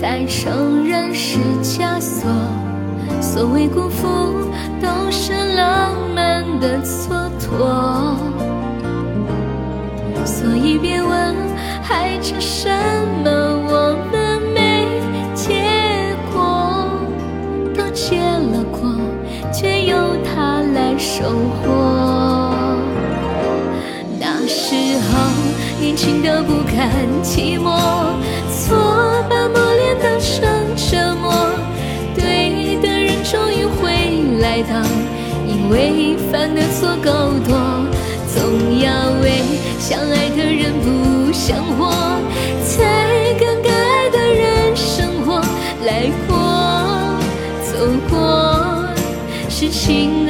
才承认是枷锁；所谓辜负，都是浪漫的蹉跎。所以别问还差什么，我们没结果，都结了果，却由他来收获。那时候年轻的不堪寂寞，为犯的错够多，总要为相爱的人不想活，才跟该爱的人生活来过走过，是情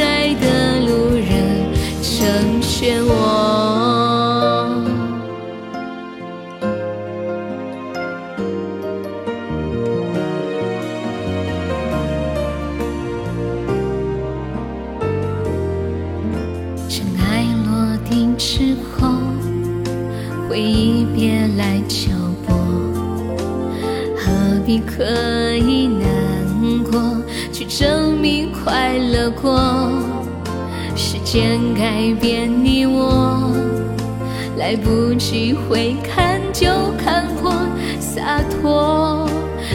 别来敲拨，何必刻意难过，去证明快乐过？时间改变你我，来不及回看就看破，洒脱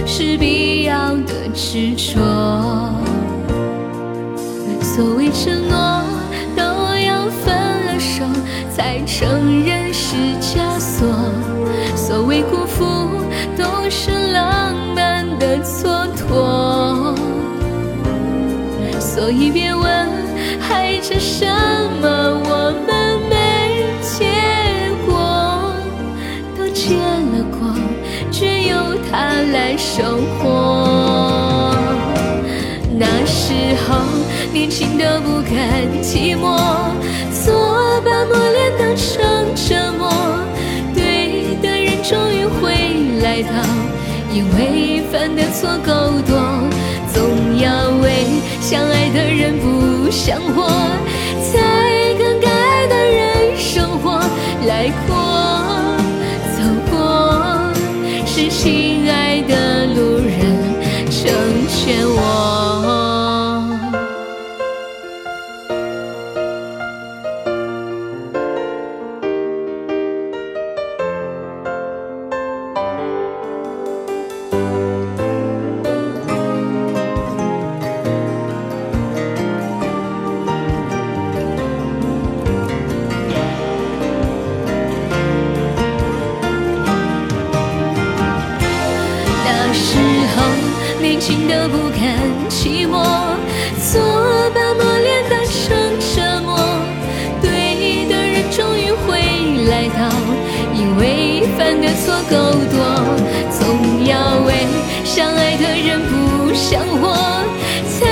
是必要的执着。所谓承诺，所以别问还差什么，我们没结果，都结了果，却由他来收获。那时候年轻的不甘寂寞，错把磨练当成折磨。对的人终于会来到，因为犯的错够多，要为相爱的人不想活，才跟该的人生活来都不甘寂寞，错把磨练当成折磨。对的人终于会来到，因为犯的错够多，总要为相爱的人不想活，才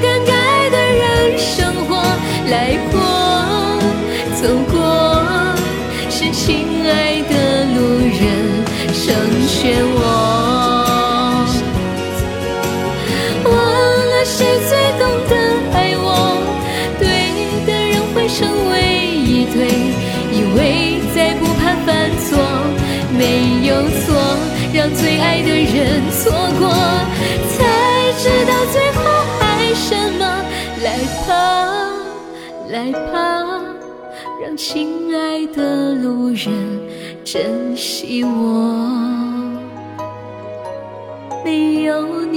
跟该爱的人生活来过走过，是亲爱的路人成全我。谁最懂得爱我，对的人会成为一对，以为再不怕犯错，没有错，让最爱的人错过，才知道最后爱什么。来吧，来吧，让亲爱的路人珍惜我。没有。